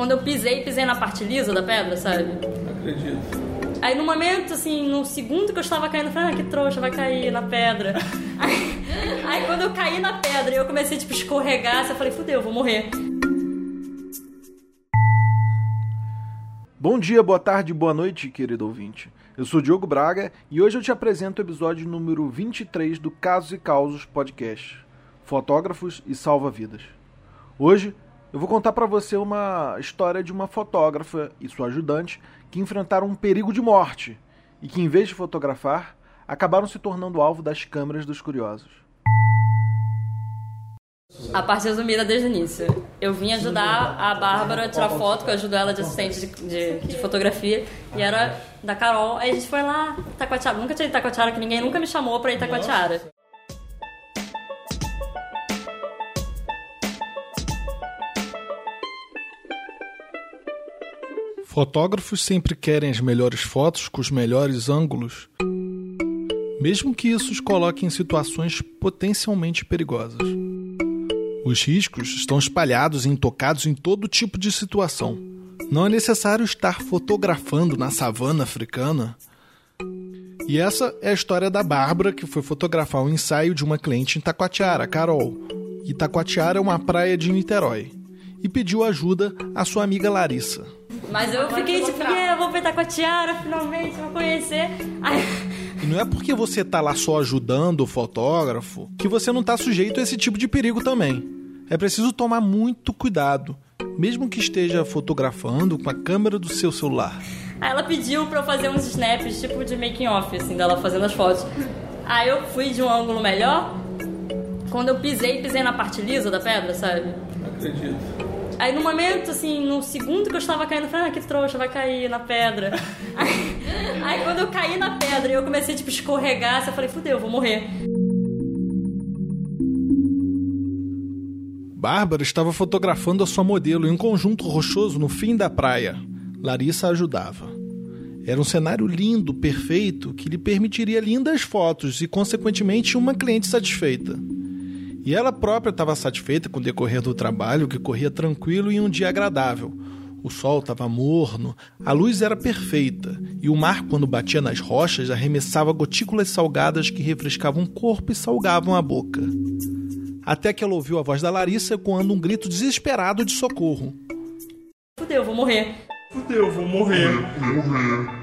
Quando eu pisei, pisei na parte lisa da pedra, sabe? Acredito. Aí no momento, assim, no segundo que eu estava caindo, eu falei, ah, que trouxa, vai cair na pedra. Aí, aí quando eu caí na pedra e eu comecei, tipo, a escorregar, eu falei, fudeu, vou morrer. Bom dia, boa tarde, boa noite, querido ouvinte. Eu sou Diogo Braga e hoje eu te apresento o episódio número 23 do Casos e Causos Podcast, Fotógrafos e Salva-Vidas. Hoje eu vou contar para você uma história de uma fotógrafa e sua ajudante que enfrentaram um perigo de morte e que, em vez de fotografar, acabaram se tornando alvo das câmeras dos curiosos. A parte resumida desde o início. Eu vim ajudar a Bárbara a tirar foto, que eu ajudo ela de assistente de, de, de, fotografia, e era da Carol. Aí a gente foi lá, Itacoatiara. Nunca tinha Itacoatiara, que ninguém nunca me chamou pra Itacoatiara. Fotógrafos sempre querem as melhores fotos com os melhores ângulos, mesmo que isso os coloque em situações potencialmente perigosas. Os riscos estão espalhados e intocados em todo tipo de situação. Não é necessário estar fotografando na savana africana. E essa é a história da Bárbara, que foi fotografar o um ensaio de uma cliente em Taquatiara, Carol. Itacoatiara é uma praia de Niterói. E pediu ajuda à sua amiga Larissa. Mas eu fiquei tipo, yeah, vou petar com a tiara, finalmente, vou conhecer. Aí... E não é porque você tá lá só ajudando o fotógrafo que você não tá sujeito a esse tipo de perigo também. É preciso tomar muito cuidado, mesmo que esteja fotografando com a câmera do seu celular. Aí ela pediu pra eu fazer uns snaps, tipo de making off, assim, dela fazendo as fotos. Aí eu fui de um ângulo melhor. Quando eu pisei, pisei na parte lisa da pedra, sabe? Acredito. Aí no momento, assim, no segundo que eu estava caindo, eu falei, ah, que trouxa, vai cair na pedra. Aí, aí quando eu caí na pedra e eu comecei, tipo, escorregar, eu falei, fudeu, vou morrer. Bárbara estava fotografando a sua modelo em um conjunto rochoso no fim da praia. Larissa ajudava. Era um cenário lindo, perfeito, que lhe permitiria lindas fotos e, consequentemente, uma cliente satisfeita. E ela própria estava satisfeita com o decorrer do trabalho, que corria tranquilo e um dia agradável. O sol estava morno, a luz era perfeita, e o mar, quando batia nas rochas, arremessava gotículas salgadas que refrescavam o corpo e salgavam a boca. Até que ela ouviu a voz da Larissa coando um grito desesperado de socorro. Fudeu, vou morrer. Fudeu, vou morrer. Vou morrer.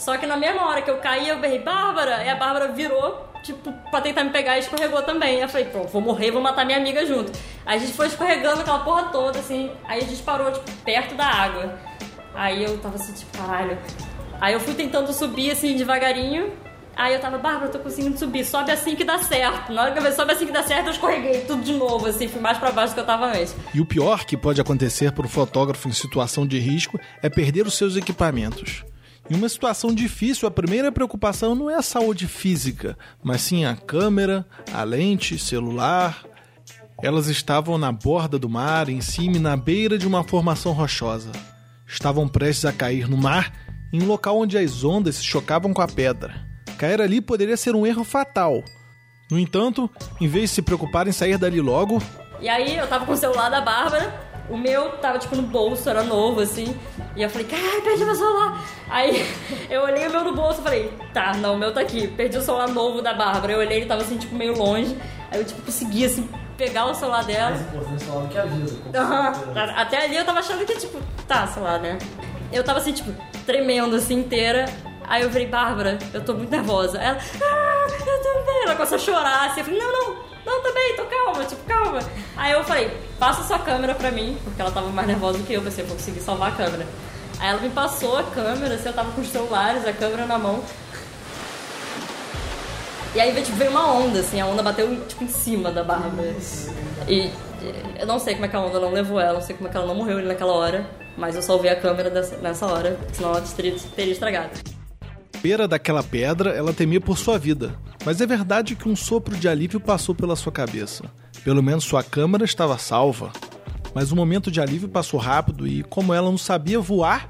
Só que na mesma hora que eu caí, eu berrei, Bárbara! E a Bárbara virou tipo, pra tentar me pegar e escorregou também. Eu falei, pô, vou morrer, vou matar minha amiga junto. Aí a gente foi escorregando aquela porra toda, assim. Aí a gente parou, tipo, perto da água. Aí eu tava assim, tipo, caralho. Aí eu fui tentando subir, assim, devagarinho. Aí eu tava, Bárbara, eu tô conseguindo subir, sobe assim que dá certo. Na hora que eu sobe assim que dá certo, eu escorreguei tudo de novo, assim, fui mais para baixo do que eu tava antes. E o pior que pode acontecer para o fotógrafo em situação de risco é perder os seus equipamentos. Em uma situação difícil, a primeira preocupação não é a saúde física, mas sim a câmera, a lente, celular. Elas estavam na borda do mar, em cima e na beira de uma formação rochosa. Estavam prestes a cair no mar, em um local onde as ondas se chocavam com a pedra. Cair ali poderia ser um erro fatal. No entanto, em vez de se preocupar em sair dali logo. E aí eu tava com o celular da Bárbara o meu tava, tipo, no bolso, era novo, assim. E eu falei, caralho, perdi meu celular. Aí eu olhei o meu no bolso e falei, tá, não, o meu tá aqui. Perdi o celular novo da Bárbara. Eu olhei, ele tava, assim, tipo, meio longe. Aí eu, tipo, consegui, assim, pegar o celular dela. Mais importante o celular do que a vida. Uhum. Até ali eu tava achando que, tipo, tá, sei lá, né? Eu tava, assim, tipo, tremendo, assim, inteira. Aí eu falei, Bárbara, eu tô muito nervosa. Ela, ah, eu também. Ela começou a chorar, assim. Eu falei, não, não, não, também, tô calma, tipo, calma. Aí eu falei, passa sua câmera pra mim, porque ela tava mais nervosa do que eu, pensei, vou conseguir salvar a câmera. Aí ela me passou a câmera, assim, eu tava com os celulares, a câmera na mão. E aí tipo, veio uma onda, assim, a onda bateu tipo, em cima da Bárbara. E eu não sei como é que a onda não levou ela, não sei como é que ela não morreu ali naquela hora, mas eu salvei a câmera dessa, nessa hora, senão ela teria, teria estragado. Beira daquela pedra, ela temia por sua vida. Mas é verdade que um sopro de alívio passou pela sua cabeça. Pelo menos sua câmera estava salva. Mas o momento de alívio passou rápido e, como ela não sabia voar,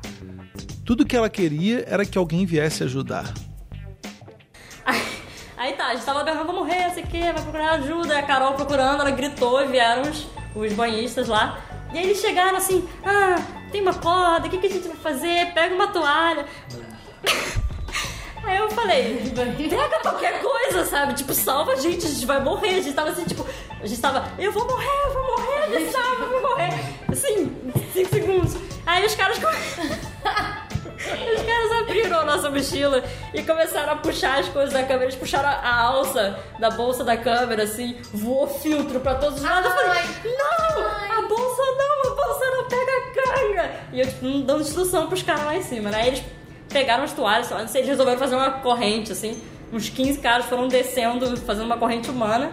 tudo que ela queria era que alguém viesse ajudar. Aí, tá, a gente tava berrando, vou morrer, sei o que, vai procurar ajuda. A Carol procurando, ela gritou e vieram os, os banhistas lá. E aí eles chegaram assim, ah, tem uma corda, o que, que a gente vai fazer? Pega uma toalha. Aí eu falei, pega qualquer coisa, sabe? Tipo, salva a gente, a gente vai morrer. A gente tava assim, tipo, a gente tava, eu vou morrer, eu vou morrer, me salva, eu vou morrer. Assim, 5 segundos. Aí os caras. Os caras abriram a nossa mochila e começaram a puxar as coisas da câmera. Eles puxaram a alça da bolsa da câmera, assim, voou filtro pra todos os lados. Eu falei, não! A bolsa não, a bolsa não pega a canga! E eu, tipo, dando instrução pros caras lá em cima, né? Aí eles pegaram as toalhas, sei lá, não sei, eles resolveram fazer uma corrente, assim. Uns 15 caras foram descendo, fazendo uma corrente humana.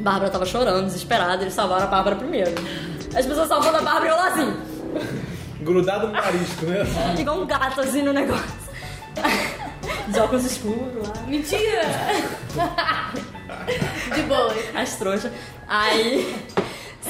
Bárbara tava chorando, desesperada, eles salvaram a Bárbara primeiro. As pessoas salvando a Bárbara e eu lá assim, Grudado no marisco, né? igual um gato assim no negócio. De óculos escuros lá. Mentira! De boa. As trouxas. Aí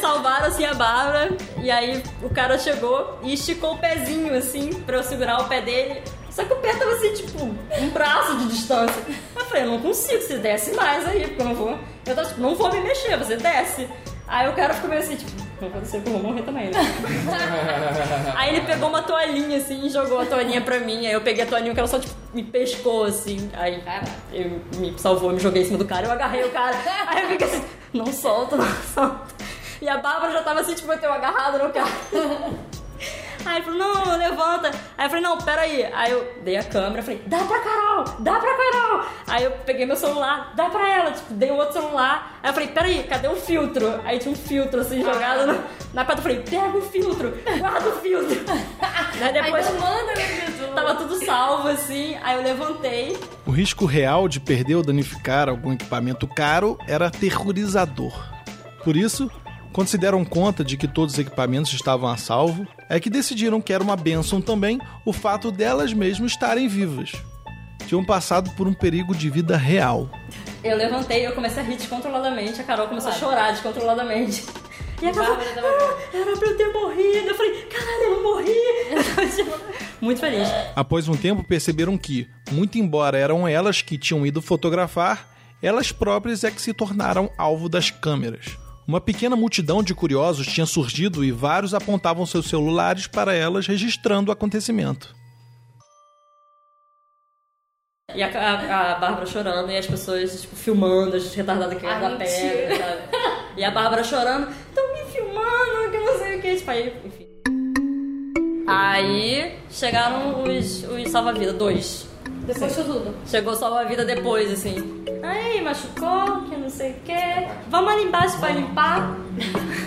salvaram assim a Bárbara e aí o cara chegou e esticou o pezinho assim pra eu segurar o pé dele. Só que o pé tava assim, tipo, um braço de distância. Eu falei, eu não consigo, você desce mais aí, porque eu não vou. Eu tava tipo, não vou me mexer, você desce. Aí o cara ficou meio assim, tipo, não ser que eu vou morrer também, né? aí ele pegou uma toalhinha assim e jogou a toalhinha pra mim. Aí eu peguei a toalhinha, o cara só tipo, me pescou assim. Aí eu me salvou, me joguei em cima do cara, eu agarrei o cara. Aí eu fiquei assim, não solta, não solta. E a Bárbara já tava assim, tipo, eu agarrado no cara. Aí ele falou, não, levanta. Aí eu falei, não, peraí. Aí eu dei a câmera, falei, dá pra Carol, dá pra Carol. Aí eu peguei meu celular, dá pra ela, tipo, dei o outro celular. Aí eu falei, peraí, cadê o filtro? Aí tinha um filtro assim jogado no- na pedra. Eu falei, pega o filtro, guarda o filtro. Aí depois Aí manda meu tava tudo salvo assim. Aí eu levantei. O risco real de perder ou danificar algum equipamento caro era aterrorizador. Por isso, quando se deram conta de que todos os equipamentos estavam a salvo, é que decidiram que era uma bênção também o fato delas mesmas estarem vivas. Tinham passado por um perigo de vida real. Eu levantei, eu comecei a rir descontroladamente. A Carol começou a chorar descontroladamente. E a Carol, ah, era pra eu ter morrido. Eu falei, caralho, eu morri. Muito feliz. Após um tempo, perceberam que, muito embora eram elas que tinham ido fotografar, elas próprias é que se tornaram alvo das câmeras. Uma pequena multidão de curiosos tinha surgido e vários apontavam seus celulares para elas registrando o acontecimento. E a, a, a Bárbara chorando e as pessoas, tipo, filmando, as retardadas caindo Ah, da pedra, sabe? E a Bárbara chorando, estão me filmando, que não sei o que. Tipo, aí, enfim. Aí chegaram os, os salva-vida, dois. Depois de tudo. Chegou o salva-vida depois, assim. Aí, machucou, que não sei o que. Vamos ali embaixo pra limpar.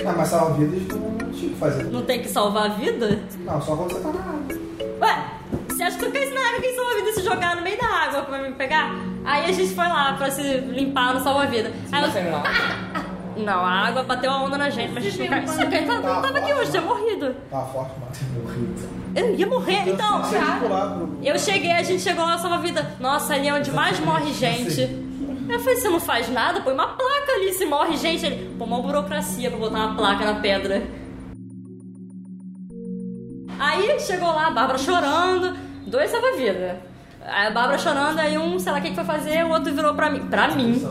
Ah, mas salva-vidas não tinha o que fazer. Não tem que salvar a vida? Não, só quando você tá na água. Ué, você acha que eu caísse na água, quem salva-vida se jogar no meio da água pra me pegar? Aí a gente foi lá pra se limpar no salva-vida. Aí eu- Não, a água bateu a onda na gente, mas a gente não caiu. Caí, não tava aqui hoje, tinha morrido. Tava forte, mas morrido. Eu ia morrer, então. A pro... Eu cheguei, a gente chegou lá salva-vida. Nossa, ali é onde mais morre gente. Eu falei, você não faz nada? Põe uma placa ali se morre gente. Ele, pô, uma burocracia pra botar uma placa na pedra. Aí chegou lá, a Bárbara chorando, dois salva-vida. Aí a Bárbara chorando, aí um, sei lá o que que foi fazer, o outro virou pra mim, pra mim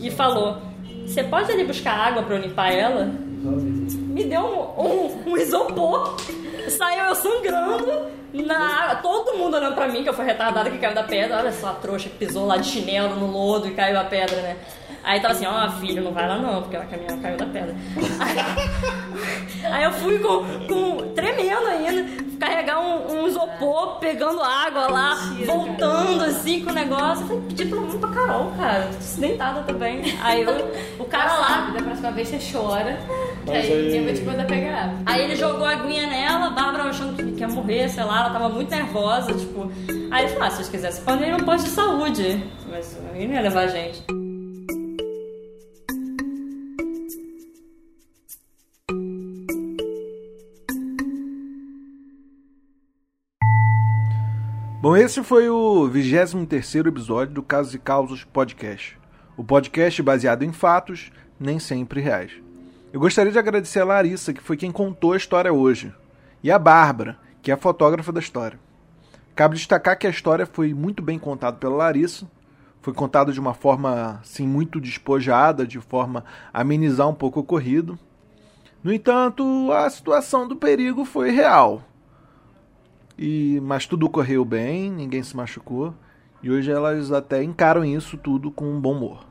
e falou: Você pode ali buscar água pra eu limpar ela? Me deu um, um, um isopor, saiu eu sangrando na água, todo mundo olhando pra mim, que eu fui retardada que caiu da pedra. Olha só a trouxa que pisou lá de chinelo no lodo e caiu a pedra, né? Aí tava assim, ó, filho, não vai lá não, porque ela caminhou, caiu da pedra. Aí, aí eu fui com, com tremendo ainda, um, um isopor, pegando água lá, voltando assim com o negócio. Eu falei, pedi pelo menos pra Carol, cara, tô acidentada também. Aí eu, o cara lá, Da próxima vez você chora. Que aí aí- ninguém vai te mandar pegar. Aí ele jogou a aguinha nela, a Bárbara achando que ia morrer, sei lá, ela tava muito nervosa, tipo. Aí ele falou: ah, se vocês quisessem, podem ir no posto de saúde. Mas ninguém não ia levar a gente. Bom, esse foi o 23º episódio do Casos e Causos Podcast. O podcast baseado em fatos, nem sempre reais. Eu gostaria de agradecer a Larissa, que foi quem contou a história hoje, e a Bárbara, que é a fotógrafa da história. Cabe destacar que a história foi muito bem contada pela Larissa, foi contada de uma forma assim muito despojada, de forma a amenizar um pouco o ocorrido. No entanto, a situação do perigo foi real. E, mas tudo correu bem, ninguém se machucou, e hoje elas até encaram isso tudo com um bom humor.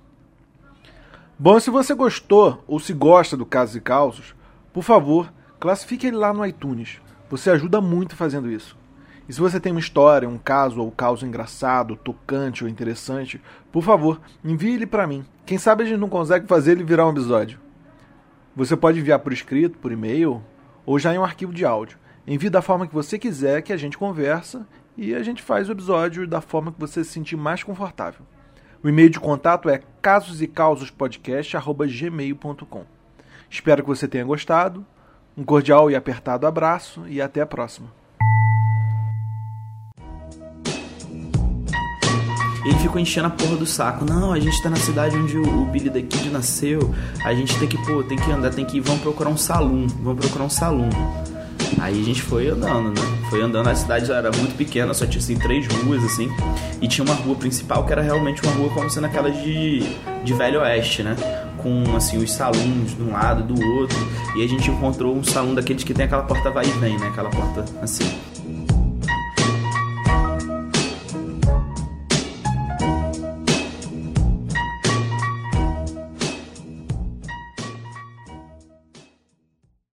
Bom, se você gostou ou se gosta do Casos e Causos, por favor, classifique ele lá no iTunes. Você ajuda muito fazendo isso. E se você tem uma história, um caso ou caso engraçado, tocante ou interessante, por favor, envie ele para mim. Quem sabe a gente não consegue fazer ele virar um episódio. Você pode enviar por escrito, por e-mail ou já em um arquivo de áudio. Envie da forma que você quiser, que a gente conversa e a gente faz o episódio da forma que você se sentir mais confortável. O e-mail de contato é casosecausospodcast.gmail.com Espero que você tenha gostado. Um cordial e apertado abraço e até a próxima. Ele ficou enchendo a porra do saco. Não, a gente tá na cidade onde o, o Billy the Kid nasceu. A gente tem que, pô, tem que andar, tem que ir. Vamos procurar um salão. Vamos procurar um salão. Aí a gente foi andando, né? Foi andando, a cidade era muito pequena, só tinha assim três ruas, assim. E tinha uma rua principal que era realmente uma rua como sendo aquela de, de Velho Oeste, né? Com assim, os salões de um lado do outro. E a gente encontrou um salão daqueles que tem aquela porta vai e vem, né? Aquela porta assim.